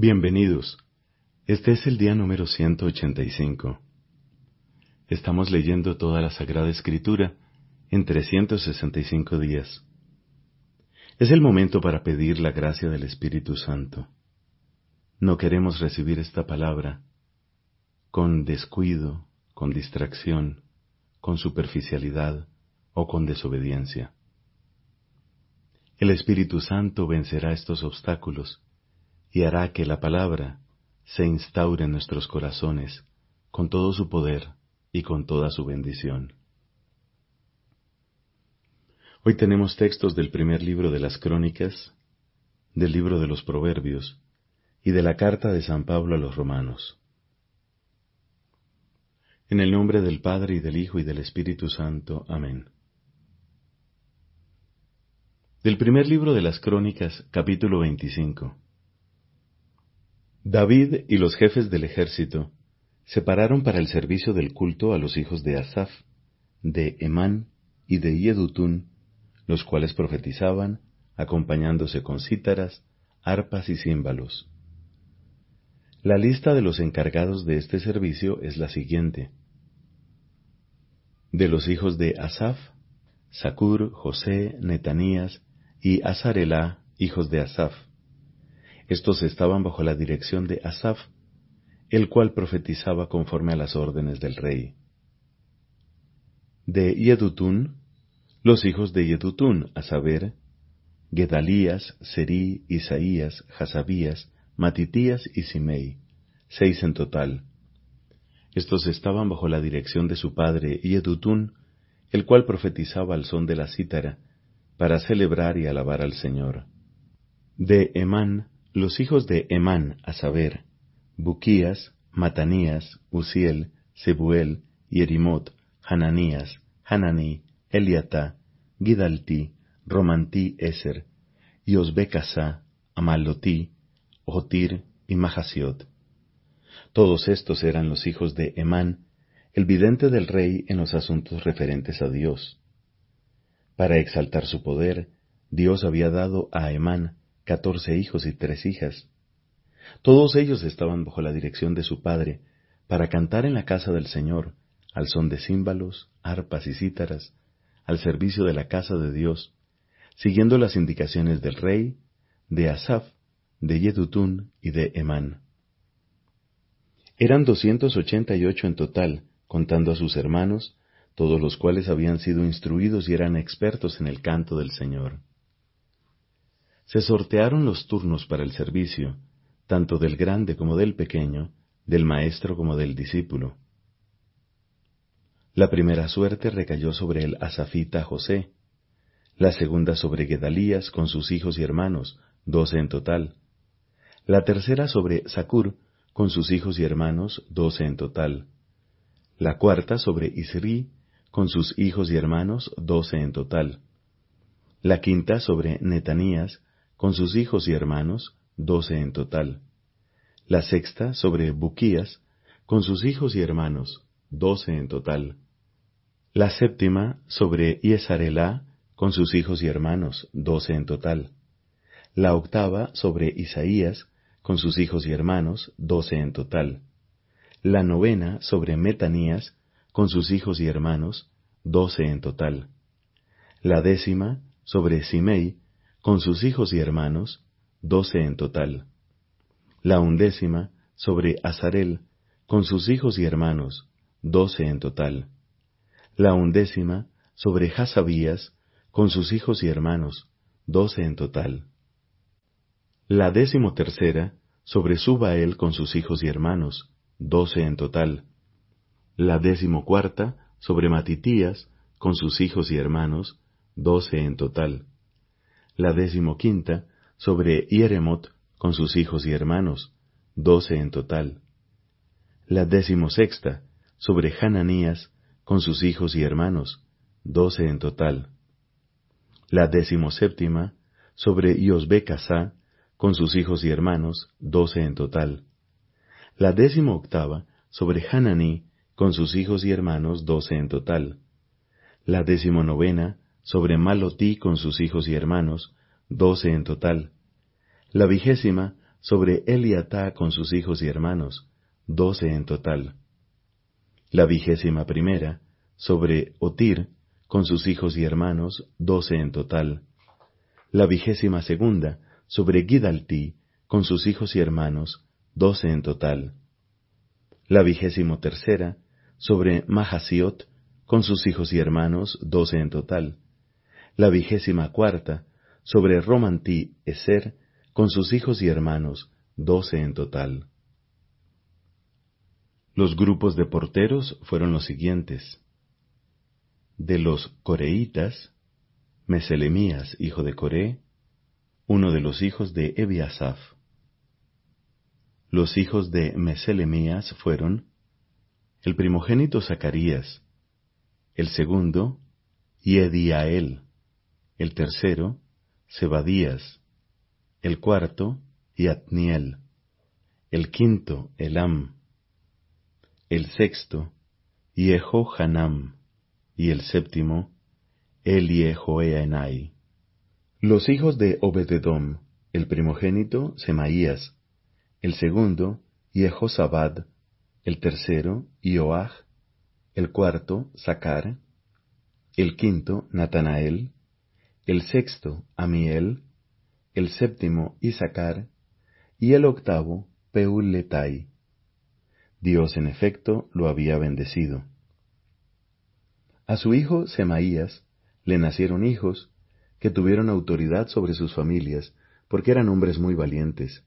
Bienvenidos. Este es el día número 185. Estamos leyendo toda la Sagrada Escritura en 365 días. Es el momento para pedir la gracia del Espíritu Santo. No queremos recibir esta palabra con descuido, con distracción, con superficialidad o con desobediencia. El Espíritu Santo vencerá estos obstáculos y hará que la palabra se instaure en nuestros corazones con todo su poder y con toda su bendición. Hoy tenemos textos del primer libro de las Crónicas, del libro de los Proverbios y de la carta de San Pablo a los Romanos. En el nombre del Padre y del Hijo y del Espíritu Santo. Amén. Del primer libro de las Crónicas, capítulo 25. David y los jefes del ejército se pararon para el servicio del culto a los hijos de Asaf, de Emán y de Yedutún, los cuales profetizaban, acompañándose con cítaras, arpas y címbalos. La lista de los encargados de este servicio es la siguiente. De los hijos de Asaf, Sacur, José, Netanías y Azarelá, hijos de Asaf. Estos estaban bajo la dirección de Asaf, el cual profetizaba conforme a las órdenes del rey. De Yedutún, los hijos de Yedutún, a saber, Gedalías, Serí, Isaías, Hasabías, Matitías y Simei, seis en total. Estos estaban bajo la dirección de su padre Yedutún, el cual profetizaba al son de la cítara, para celebrar y alabar al Señor. De Emán, los hijos de Emán, a saber, Buquías, Matanías, Uziel, Sebuel, Yerimot, Hananías, Hananí, Eliatá, Gidaltí, Romantí Eser, y Amalotí, Otir y Mahasiot. Todos estos eran los hijos de Emán, el vidente del rey en los asuntos referentes a Dios. Para exaltar su poder, Dios había dado a Emán catorce hijos y tres hijas. Todos ellos estaban bajo la dirección de su padre, para cantar en la casa del Señor, al son de címbalos, arpas y cítaras, al servicio de la casa de Dios, siguiendo las indicaciones del rey, de Asaf, de Yedutún y de Emán. Eran doscientos ochenta y ocho en total, contando a sus hermanos, todos los cuales habían sido instruidos y eran expertos en el canto del Señor. Se sortearon los turnos para el servicio, tanto del grande como del pequeño, del maestro como del discípulo. La primera suerte recayó sobre el asafita José, la segunda sobre Gedalías con sus hijos y hermanos, doce en total, la tercera sobre Sacur con sus hijos y hermanos, doce en total, la cuarta sobre Isri con sus hijos y hermanos, doce en total. La quinta sobre Netanías, con sus hijos y hermanos, doce en total. La sexta sobre Buquías, con sus hijos y hermanos, doce en total. La séptima sobre Iesarelá, con sus hijos y hermanos, doce en total. La octava sobre Isaías, con sus hijos y hermanos, doce en total. La novena sobre Metanías, con sus hijos y hermanos, doce en total. La décima, sobre Simei, con sus hijos y hermanos, doce en total. La undécima, sobre Azarel, con sus hijos y hermanos, doce en total. La undécima, sobre Hasabías, con sus hijos y hermanos, doce en total. La décimo tercera, sobre Subael con sus hijos y hermanos, doce en total la cuarta sobre Matitías, con sus hijos y hermanos, doce en total. La quinta sobre Hieremot, con sus hijos y hermanos, doce en total. La sexta sobre Hananías, con sus hijos y hermanos, doce en total. La séptima sobre Iosbecasá, con sus hijos y hermanos, doce en total. La octava sobre Hananí, con sus hijos y hermanos doce en total. La decimonovena, sobre Malotí con sus hijos y hermanos, doce en total. La vigésima, sobre Eliatá con sus hijos y hermanos, doce en total. La vigésima primera, sobre Otir, con sus hijos y hermanos, doce en total. La vigésima segunda, sobre Gidalti, con sus hijos y hermanos, doce en total. La vigésimo tercera, sobre Mahasiot, con sus hijos y hermanos, doce en total. La vigésima cuarta, sobre Romanti Eser, con sus hijos y hermanos, doce en total. Los grupos de porteros fueron los siguientes. De los coreitas, Meselemías, hijo de Coré, uno de los hijos de Ebiasaf. Los hijos de Meselemías fueron el primogénito Zacarías, el segundo, Yediael, el tercero, Zebadías, el cuarto, Yatniel, el quinto, Elam, el sexto, Yehohanam, y el séptimo, Eliehoenai. Los hijos de Obededom, el primogénito, Semaías, el segundo, Yehosabad, el tercero, Ioach, el cuarto, Sacar, el quinto, Natanael, el sexto, Amiel, el séptimo, Isaacar, y el octavo, Peuletai. Dios, en efecto, lo había bendecido. A su hijo Semaías le nacieron hijos que tuvieron autoridad sobre sus familias, porque eran hombres muy valientes.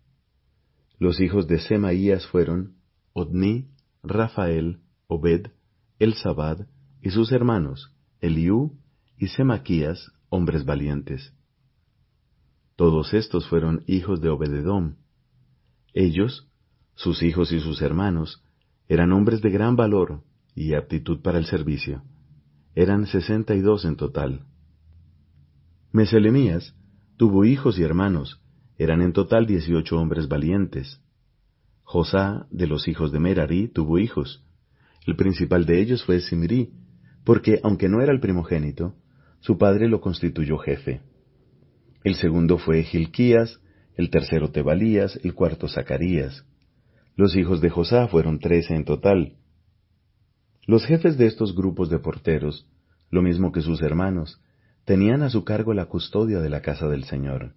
Los hijos de Semaías fueron Odni, Rafael, Obed, Elsabad y sus hermanos, Eliú y Semaquías, hombres valientes. Todos estos fueron hijos de Obededom. Ellos, sus hijos y sus hermanos, eran hombres de gran valor y aptitud para el servicio. Eran sesenta y dos en total. Meselemías tuvo hijos y hermanos, eran en total dieciocho hombres valientes. Josá, de los hijos de Merari, tuvo hijos. El principal de ellos fue Simri, porque aunque no era el primogénito, su padre lo constituyó jefe. El segundo fue Gilquías, el tercero Tebalías, el cuarto Zacarías. Los hijos de Josá fueron trece en total. Los jefes de estos grupos de porteros, lo mismo que sus hermanos, tenían a su cargo la custodia de la casa del Señor.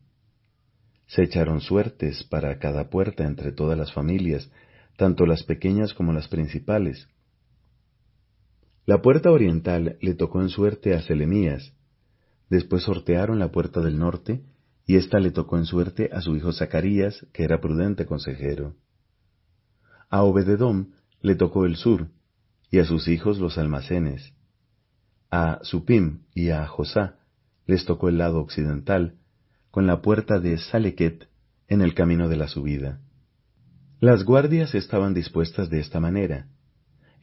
Se echaron suertes para cada puerta entre todas las familias, tanto las pequeñas como las principales. La puerta oriental le tocó en suerte a Selemías, después sortearon la puerta del norte, y ésta le tocó en suerte a su hijo Zacarías, que era prudente consejero. A Obededom le tocó el sur, y a sus hijos los almacenes. A Supim y a Josá les tocó el lado occidental, con la puerta de Salequet en el camino de la subida. Las guardias estaban dispuestas de esta manera.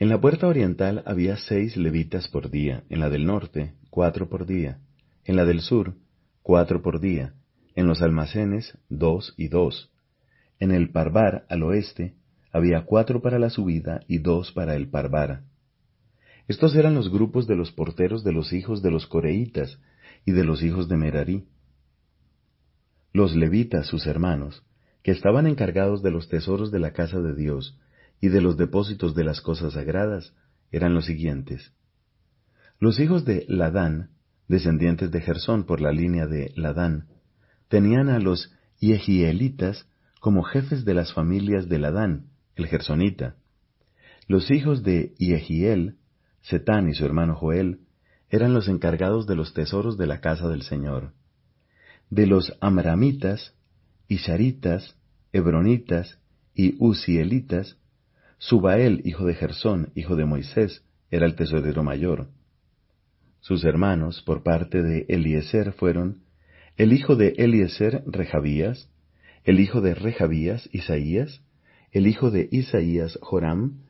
En la puerta oriental había seis levitas por día, en la del norte, cuatro por día, en la del sur, cuatro por día, en los almacenes, dos y dos. En el parvar al oeste había cuatro para la subida y dos para el parvar. Estos eran los grupos de los porteros de los hijos de los coreitas y de los hijos de Merari. Los levitas, sus hermanos, que estaban encargados de los tesoros de la casa de Dios y de los depósitos de las cosas sagradas, eran los siguientes. Los hijos de Ladán, descendientes de Gersón por la línea de Ladán, tenían a los Yehielitas como jefes de las familias de Ladán, el gersonita. Los hijos de Yehiel, Setán y su hermano Joel, eran los encargados de los tesoros de la casa del Señor de los amramitas, isharitas, hebronitas y uzielitas, Subael, hijo de Gersón, hijo de Moisés, era el tesorero mayor. Sus hermanos, por parte de Eliezer, fueron el hijo de Eliezer, Rejabías, el hijo de Rejabías, Isaías, el hijo de Isaías, Joram,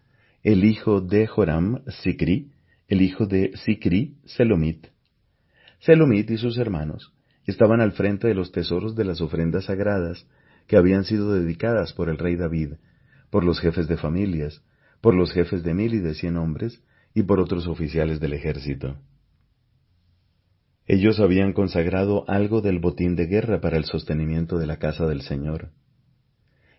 el hijo de Joram, Sicri, el hijo de Sicri, Selomit. Selomit y sus hermanos estaban al frente de los tesoros de las ofrendas sagradas que habían sido dedicadas por el rey David, por los jefes de familias, por los jefes de mil y de cien hombres, y por otros oficiales del ejército. Ellos habían consagrado algo del botín de guerra para el sostenimiento de la casa del Señor.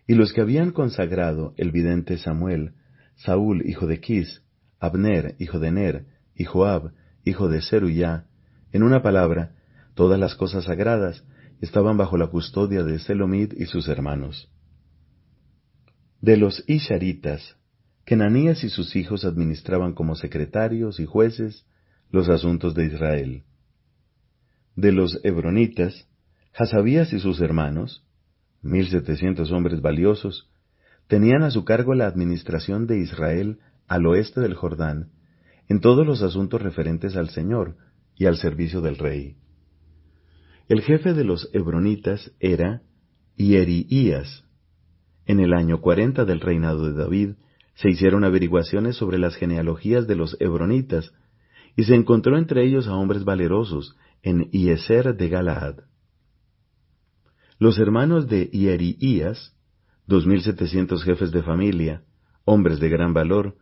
y los que habían consagrado el vidente Samuel, Saúl hijo de Quis, Abner hijo de Ner, y Joab hijo de Zeruyá, en una palabra, todas las cosas sagradas estaban bajo la custodia de Selomid y sus hermanos. De los Isharitas, Kenanías y sus hijos administraban como secretarios y jueces los asuntos de Israel. De los Hebronitas, Hasabías y sus hermanos, mil setecientos hombres valiosos, tenían a su cargo la administración de Israel al oeste del Jordán, en todos los asuntos referentes al Señor y al servicio del rey. El jefe de los Hebronitas era Ieriías. En el año cuarenta del reinado de David, se hicieron averiguaciones sobre las genealogías de los Hebronitas, y se encontró entre ellos a hombres valerosos en Ieser de Galaad. Los hermanos de Ieriías, dos mil setecientos jefes de familia, hombres de gran valor,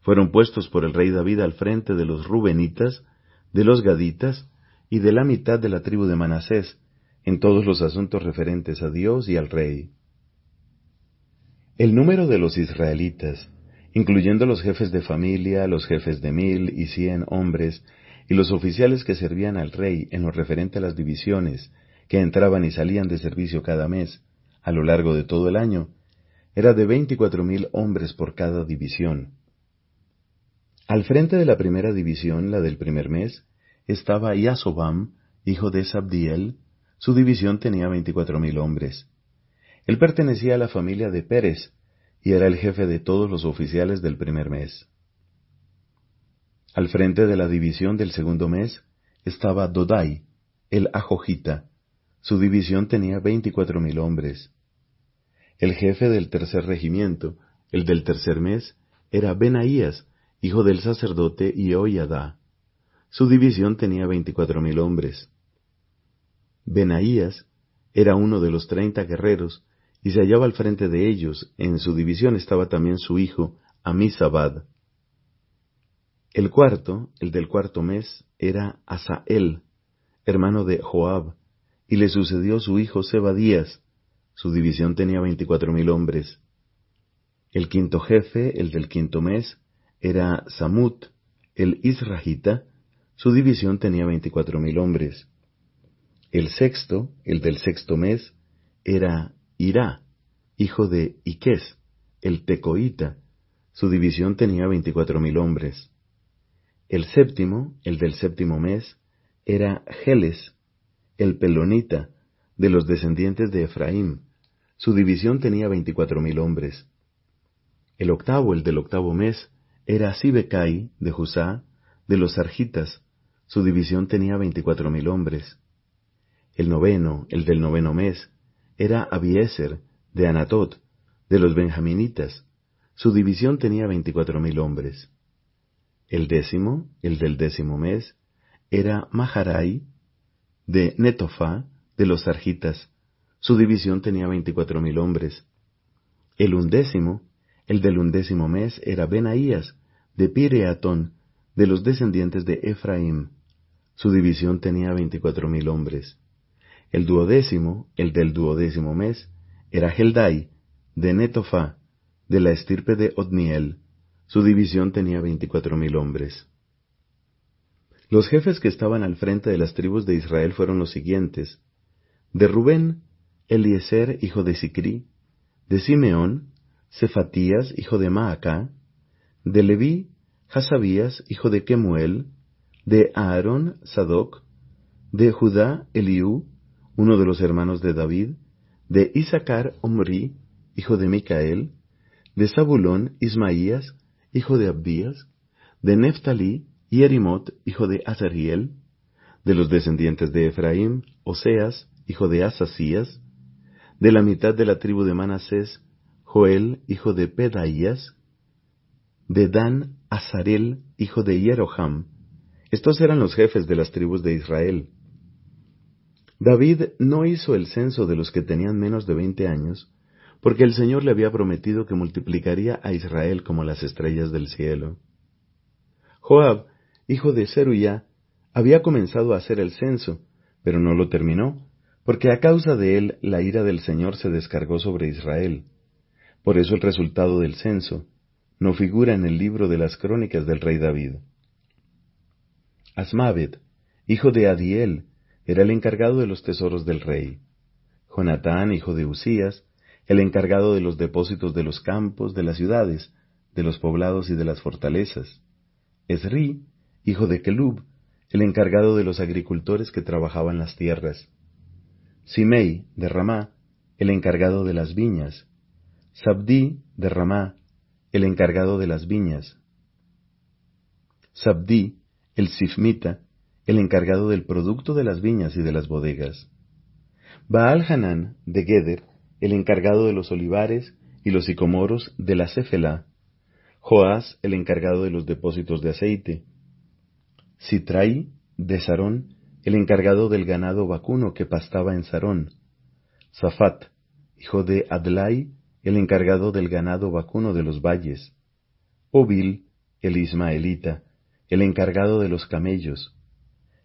fueron puestos por el rey David al frente de los Rubenitas, de los Gaditas y de la mitad de la tribu de Manasés, en todos los asuntos referentes a Dios y al rey. El número de los israelitas, incluyendo los jefes de familia, los jefes de mil y cien hombres, y los oficiales que servían al rey en lo referente a las divisiones, que entraban y salían de servicio cada mes, a lo largo de todo el año, era de veinticuatro mil hombres por cada división. Al frente de la primera división, la del primer mes, estaba Yasobam, hijo de Sabdiel, su división tenía veinticuatro mil hombres. Él pertenecía a la familia de Pérez y era el jefe de todos los oficiales del primer mes. Al frente de la división del segundo mes estaba Dodai, el Ajojita. Su división tenía veinticuatro mil hombres. El jefe del tercer regimiento, el del tercer mes, era Benaías, hijo del sacerdote Ioyadá. Su división tenía veinticuatro mil hombres. Benaías era uno de los treinta guerreros y se hallaba al frente de ellos. En su división estaba también su hijo, Amisabad. El cuarto, el del cuarto mes, era Asael, hermano de Joab, y le sucedió su hijo Sebadías. Su división tenía veinticuatro mil hombres. El quinto jefe, el del quinto mes, era Samut, el Israjita, su división tenía veinticuatro mil hombres. El sexto, el del sexto mes, era Irá, hijo de Iques, el Tecoita, su división tenía veinticuatro mil hombres. El séptimo, el del séptimo mes, era Geles, el Pelonita, de los descendientes de Efraín, su división tenía veinticuatro mil hombres. El octavo, el del octavo mes, era Sibecai, de Jusá, de los Sargitas, su división tenía veinticuatro mil hombres. El noveno, el del noveno mes, era Abieser, de Anatot, de los benjaminitas. Su división tenía veinticuatro mil hombres. El décimo, el del décimo mes, era Maharai, de Netofá, de los Sargitas. Su división tenía veinticuatro mil hombres. El undécimo, el del undécimo mes, era Benaías, de Pireatón, de los descendientes de Efraín. Su división tenía veinticuatro mil hombres. El duodécimo, el del duodécimo mes, era Heldai, de Netofá, de la estirpe de Odniel. Su división tenía veinticuatro mil hombres. Los jefes que estaban al frente de las tribus de Israel fueron los siguientes. De Rubén, Eliezer, hijo de Sicri. De Simeón, Cefatías, hijo de Maacá. De Leví, Hasabías, hijo de Kemuel. De Aarón, Sadoc. De Judá, Eliú, uno de los hermanos de David, de Isaacar Omri, hijo de Micael, de Zabulón Ismaías, hijo de Abdías, de Neftalí Yerimot, hijo de Azariel, de los descendientes de Efraín, Oseas, hijo de Asasías, de la mitad de la tribu de Manasés, Joel, hijo de Pedaías, de Dan, Azarel, hijo de Jeroham. Estos eran los jefes de las tribus de Israel. David no hizo el censo de los que tenían menos de veinte años, porque el Señor le había prometido que multiplicaría a Israel como las estrellas del cielo. Joab, hijo de Zeruya, había comenzado a hacer el censo, pero no lo terminó, porque a causa de él la ira del Señor se descargó sobre Israel, Por eso el resultado del censo no figura en el libro de las crónicas del rey David. Asmavet, hijo de Adiel, era el encargado de los tesoros del rey. Jonatán, hijo de Usías, el encargado de los depósitos de los campos, de las ciudades, de los poblados y de las fortalezas. Esri, hijo de Kelub, el encargado de los agricultores que trabajaban las tierras. Simei, de Ramá, el encargado de las viñas. Sabdi, de Ramá, el encargado de las viñas. Sabdi, el sifmita, el encargado del producto de las viñas y de las bodegas. Baal Hanán, de Geder, el encargado de los olivares y los sicomoros de la Cefela. Joás, el encargado de los depósitos de aceite. Sitrai, de Sarón, el encargado del ganado vacuno que pastaba en Sarón. Safat, hijo de Adlai, el encargado del ganado vacuno de los valles. Obil, el ismaelita, el encargado de los camellos.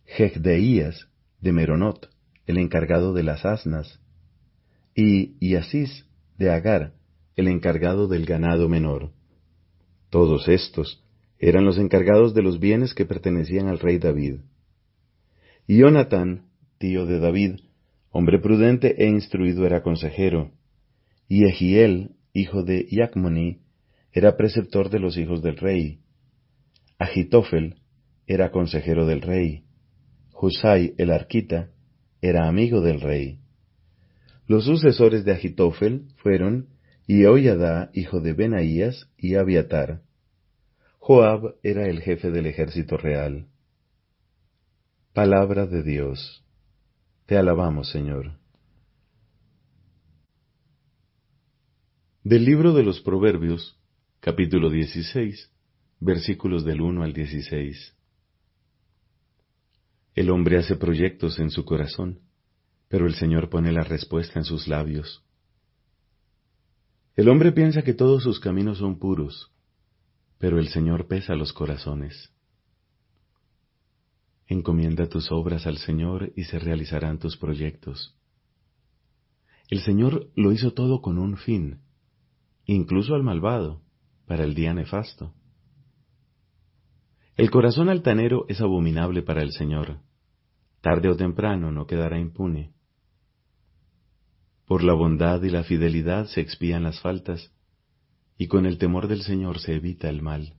Jecdeías, de Meronot, el encargado de las asnas. Y Iasis, de Agar, el encargado del ganado menor. Todos estos eran los encargados de los bienes que pertenecían al rey David. Y Jonatán, tío de David, hombre prudente e instruido, era consejero, y Egiel, hijo de Iacmoni, era preceptor de los hijos del rey. Agitofel era consejero del rey. Husai el arquita era amigo del rey. Los sucesores de Agitofel fueron Ioyadá, hijo de Benaías, y Abiatar. Joab era el jefe del ejército real. Palabra de Dios. Te alabamos, Señor. Del libro de los Proverbios, capítulo 16, versículos del 1 al 16. El hombre hace proyectos en su corazón, pero el Señor pone la respuesta en sus labios. El hombre piensa que todos sus caminos son puros, pero el Señor pesa los corazones. Encomienda tus obras al Señor y se realizarán tus proyectos. El Señor lo hizo todo con un fin, incluso al malvado, para el día nefasto. El corazón altanero es abominable para el Señor. Tarde o temprano no quedará impune. Por la bondad y la fidelidad se expían las faltas, y con el temor del Señor se evita el mal.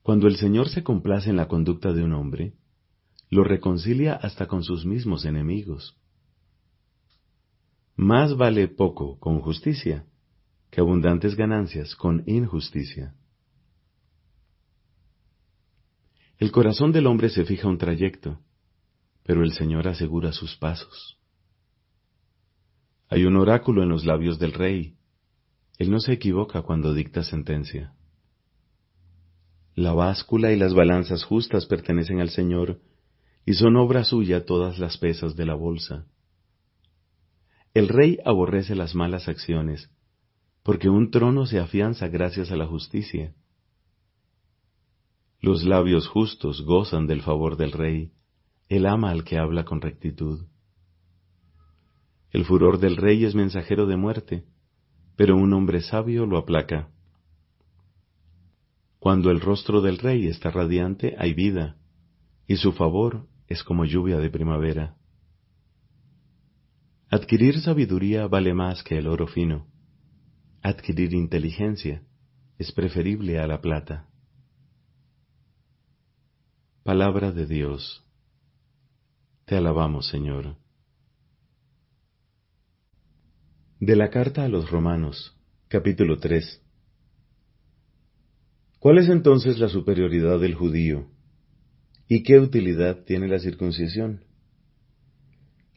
Cuando el Señor se complace en la conducta de un hombre, lo reconcilia hasta con sus mismos enemigos. Más vale poco con justicia que abundantes ganancias con injusticia. El corazón del hombre se fija un trayecto, pero el Señor asegura sus pasos. Hay un oráculo en los labios del rey. Él no se equivoca cuando dicta sentencia. La báscula y las balanzas justas pertenecen al Señor, y son obra suya todas las pesas de la bolsa. El rey aborrece las malas acciones, porque un trono se afianza gracias a la justicia. Los labios justos gozan del favor del rey, él ama al que habla con rectitud. El furor del rey es mensajero de muerte, pero un hombre sabio lo aplaca. Cuando el rostro del rey está radiante hay vida, y su favor es como lluvia de primavera. Adquirir sabiduría vale más que el oro fino. Adquirir inteligencia es preferible a la plata. Palabra de Dios. Te alabamos, Señor. De la carta a los Romanos, capítulo 3. ¿Cuál es entonces la superioridad del judío? ¿Y qué utilidad tiene la circuncisión?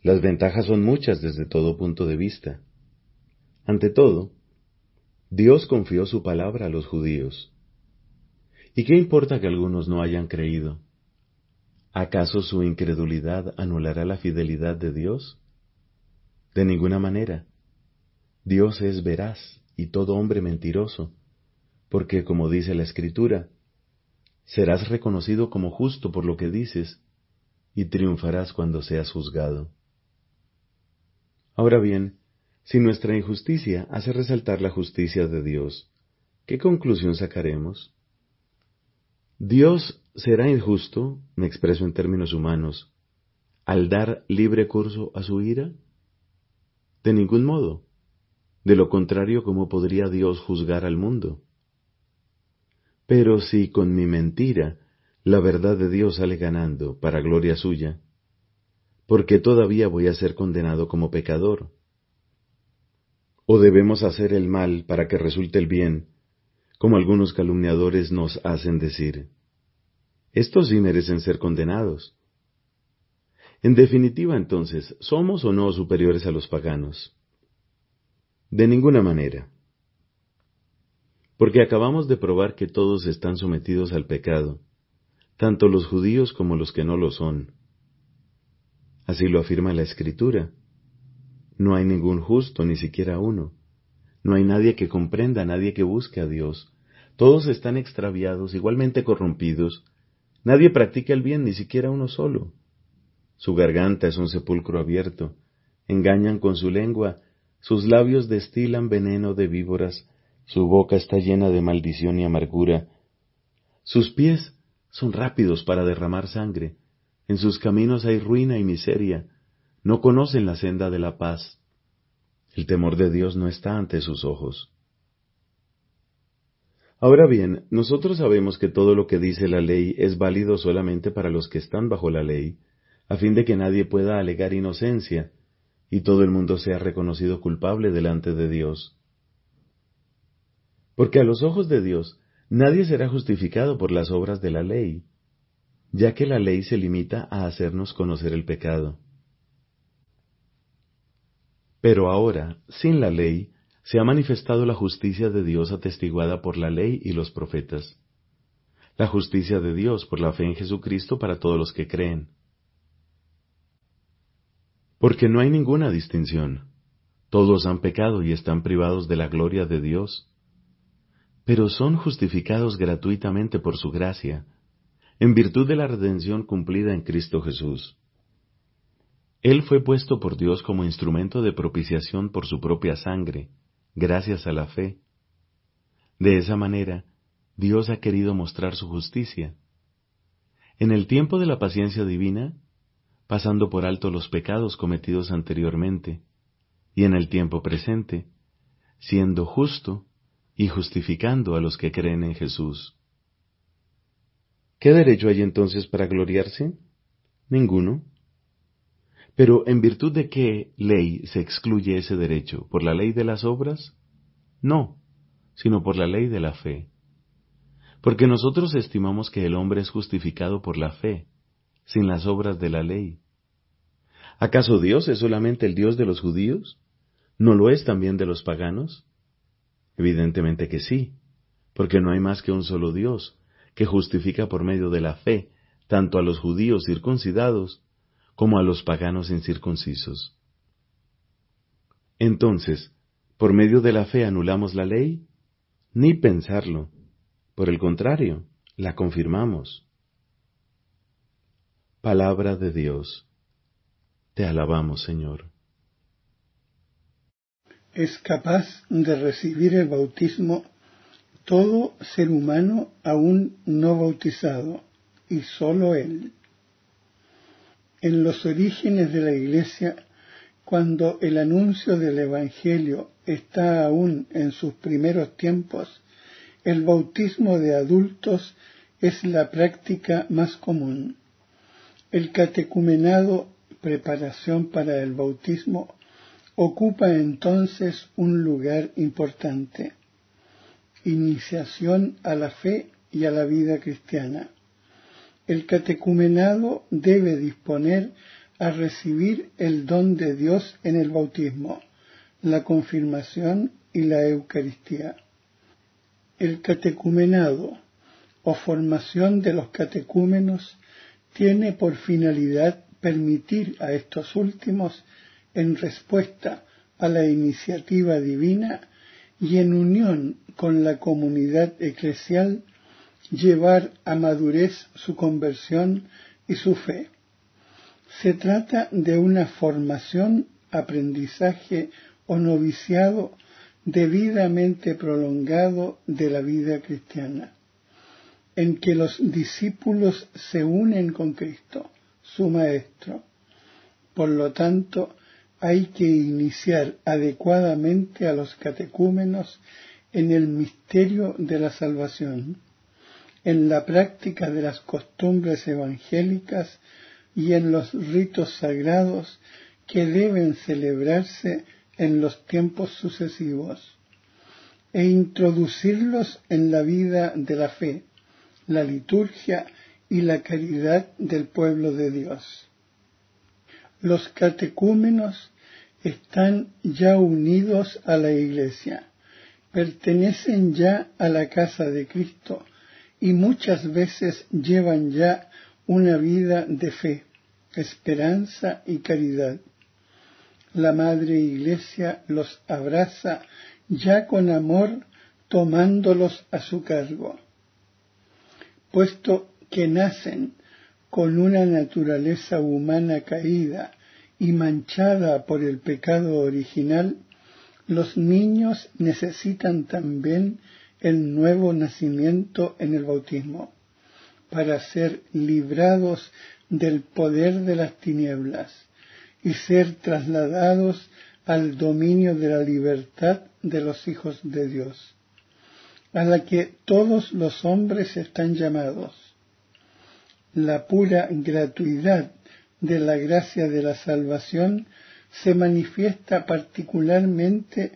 Las ventajas son muchas desde todo punto de vista. Ante todo, Dios confió su palabra a los judíos. ¿Y qué importa que algunos no hayan creído? ¿Acaso su incredulidad anulará la fidelidad de Dios? De ninguna manera. Dios es veraz y todo hombre mentiroso, porque como dice la Escritura, serás reconocido como justo por lo que dices, y triunfarás cuando seas juzgado. Ahora bien, Si nuestra injusticia hace resaltar la justicia de Dios, ¿qué conclusión sacaremos? Dios será injusto, me expreso en términos humanos, al dar libre curso a su ira? De ningún modo. De lo contrario, ¿cómo podría Dios juzgar al mundo? Pero si con mi mentira la verdad de Dios sale ganando para gloria suya, porque todavía voy a ser condenado como pecador. ¿O debemos hacer el mal para que resulte el bien, como algunos calumniadores nos hacen decir? Estos sí merecen ser condenados. En definitiva, entonces, ¿somos o no superiores a los paganos? De ninguna manera. Porque acabamos de probar que todos están sometidos al pecado, tanto los judíos como los que no lo son. Así lo afirma la Escritura. No hay ningún justo, ni siquiera uno. No hay nadie que comprenda, nadie que busque a Dios. Todos están extraviados, igualmente corrompidos. Nadie practica el bien, ni siquiera uno solo. Su garganta es un sepulcro abierto. Engañan con su lengua. Sus labios destilan veneno de víboras. Su boca está llena de maldición y amargura. Sus pies son rápidos para derramar sangre. En sus caminos hay ruina y miseria. No conocen la senda de la paz. El temor de Dios no está ante sus ojos. Ahora bien, nosotros sabemos que todo lo que dice la ley es válido solamente para los que están bajo la ley, a fin de que nadie pueda alegar inocencia, y todo el mundo sea reconocido culpable delante de Dios. Porque a los ojos de Dios nadie será justificado por las obras de la ley, ya que la ley se limita a hacernos conocer el pecado. Pero ahora, sin la ley, se ha manifestado la justicia de Dios atestiguada por la ley y los profetas. La justicia de Dios por la fe en Jesucristo para todos los que creen. Porque no hay ninguna distinción. Todos han pecado y están privados de la gloria de Dios. Pero son justificados gratuitamente por su gracia, en virtud de la redención cumplida en Cristo Jesús. Él fue puesto por Dios como instrumento de propiciación por su propia sangre, gracias a la fe. De esa manera, Dios ha querido mostrar su justicia. En el tiempo de la paciencia divina, pasando por alto los pecados cometidos anteriormente, y en el tiempo presente, siendo justo y justificando a los que creen en Jesús. ¿Qué derecho hay entonces para gloriarse? Ninguno. Pero ¿en virtud de qué ley se excluye ese derecho? ¿Por la ley de las obras? No, sino por la ley de la fe. Porque nosotros estimamos que el hombre es justificado por la fe, sin las obras de la ley. ¿Acaso Dios es solamente el Dios de los judíos? ¿No lo es también de los paganos? Evidentemente que sí, porque no hay más que un solo Dios, que justifica por medio de la fe tanto a los judíos circuncidados como a los paganos incircuncisos. Entonces, ¿por medio de la fe anulamos la ley? Ni pensarlo. Por el contrario, la confirmamos. Palabra de Dios. Te alabamos, Señor. Es capaz de recibir el bautismo todo ser humano aún no bautizado, y sólo Él. En los orígenes de la Iglesia, cuando el anuncio del Evangelio está aún en sus primeros tiempos, el bautismo de adultos es la práctica más común. El catecumenado, preparación para el bautismo, ocupa entonces un lugar importante iniciación a la fe y a la vida cristiana. El catecumenado debe disponer a recibir el don de Dios en el bautismo, la confirmación y la Eucaristía. El catecumenado o formación de los catecúmenos tiene por finalidad permitir a estos últimos, en respuesta a la iniciativa divina y en unión con la comunidad eclesial llevar a madurez su conversión y su fe. Se trata de una formación, aprendizaje o noviciado debidamente prolongado de la vida cristiana, en que los discípulos se unen con Cristo, su Maestro. Por lo tanto, hay que iniciar adecuadamente a los catecúmenos en el misterio de la salvación, en la práctica de las costumbres evangélicas y en los ritos sagrados que deben celebrarse en los tiempos sucesivos e introducirlos en la vida de la fe, la liturgia y la caridad del pueblo de Dios. Los catecúmenos están ya unidos a la Iglesia, pertenecen ya a la casa de Cristo y muchas veces llevan ya una vida de fe, esperanza y caridad la Madre Iglesia los abraza ya con amor tomándolos a su cargo. Puesto que nacen con una naturaleza humana caída y manchada por el pecado original, los niños necesitan también el nuevo nacimiento en el bautismo, para ser librados del poder de las tinieblas y ser trasladados al dominio de la libertad de los hijos de Dios, a la que todos los hombres están llamados. La pura gratuidad de la gracia de la salvación se manifiesta particularmente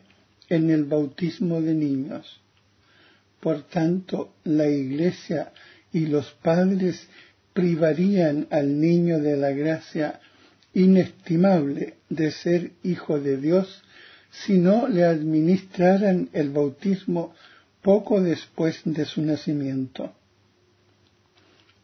en el bautismo de niños. Por tanto, la Iglesia y los padres privarían al niño de la gracia inestimable de ser hijo de Dios si no le administraran el bautismo poco después de su nacimiento.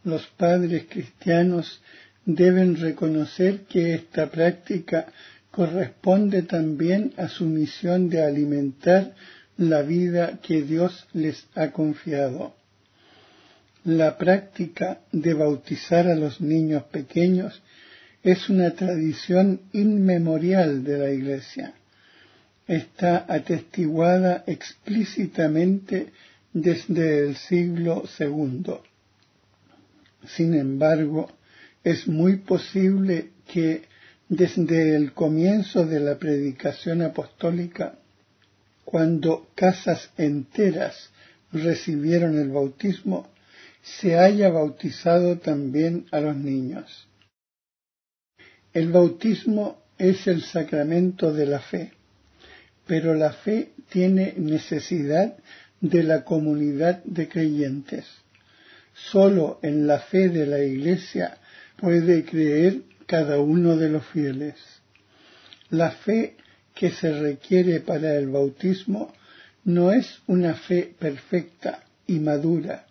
Los padres cristianos deben reconocer que esta práctica corresponde también a su misión de alimentar la vida que Dios les ha confiado. La práctica de bautizar a los niños pequeños es una tradición inmemorial de la Iglesia. Está atestiguada explícitamente desde el siglo II. Sin embargo, es muy posible que desde el comienzo de la predicación apostólica, cuando casas enteras recibieron el bautismo, se haya bautizado también a los niños. El bautismo es el sacramento de la fe, pero la fe tiene necesidad de la comunidad de creyentes. Solo en la fe de la Iglesia puede creer cada uno de los fieles. La fe que se requiere para el bautismo no es una fe perfecta y madura,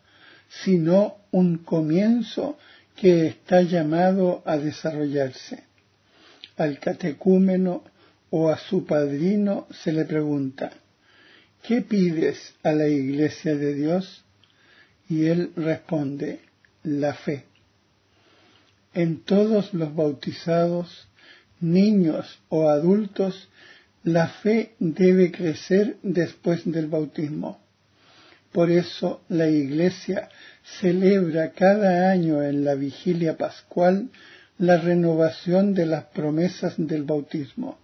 sino un comienzo que está llamado a desarrollarse al catecúmeno o a su padrino se le pregunta, ¿qué pides a la iglesia de Dios? Y él responde, la fe. En todos los bautizados, niños o adultos, la fe debe crecer después del bautismo. Por eso la Iglesia celebra cada año en la vigilia pascual la renovación de las promesas del bautismo.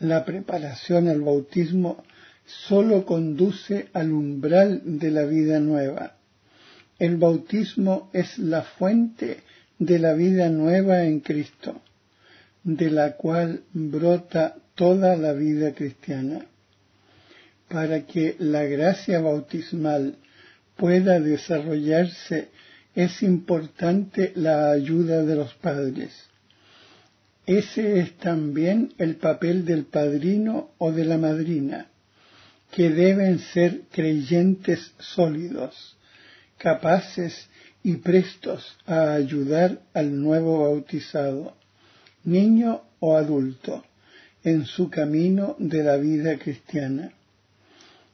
La preparación al bautismo sólo conduce al umbral de la vida nueva. El bautismo es la fuente de la vida nueva en Cristo, de la cual brota toda la vida cristiana. Para que la gracia bautismal pueda desarrollarse es importante la ayuda de los padres. Ese es también el papel del padrino o de la madrina, que deben ser creyentes sólidos, capaces y prestos a ayudar al nuevo bautizado, niño o adulto, en su camino de la vida cristiana.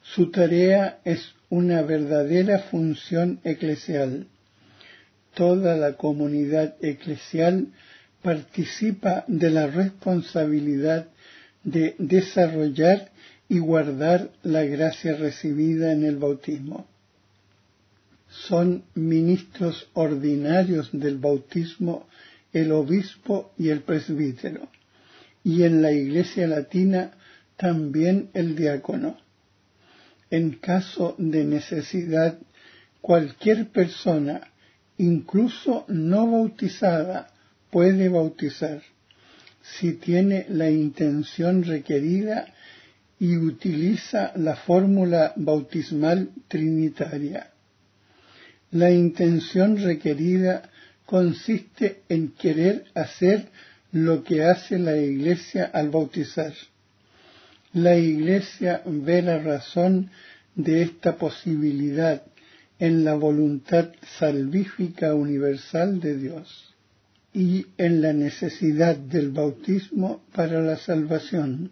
Su tarea es una verdadera función eclesial toda la comunidad eclesial participa de la responsabilidad de desarrollar y guardar la gracia recibida en el bautismo. Son ministros ordinarios del bautismo el obispo y el presbítero, y en la Iglesia latina también el diácono. En caso de necesidad, cualquier persona, incluso no bautizada, puede bautizar si tiene la intención requerida y utiliza la fórmula bautismal trinitaria. La intención requerida consiste en querer hacer lo que hace la Iglesia al bautizar. La Iglesia ve la razón de esta posibilidad en la voluntad salvífica universal de Dios y en la necesidad del bautismo para la salvación.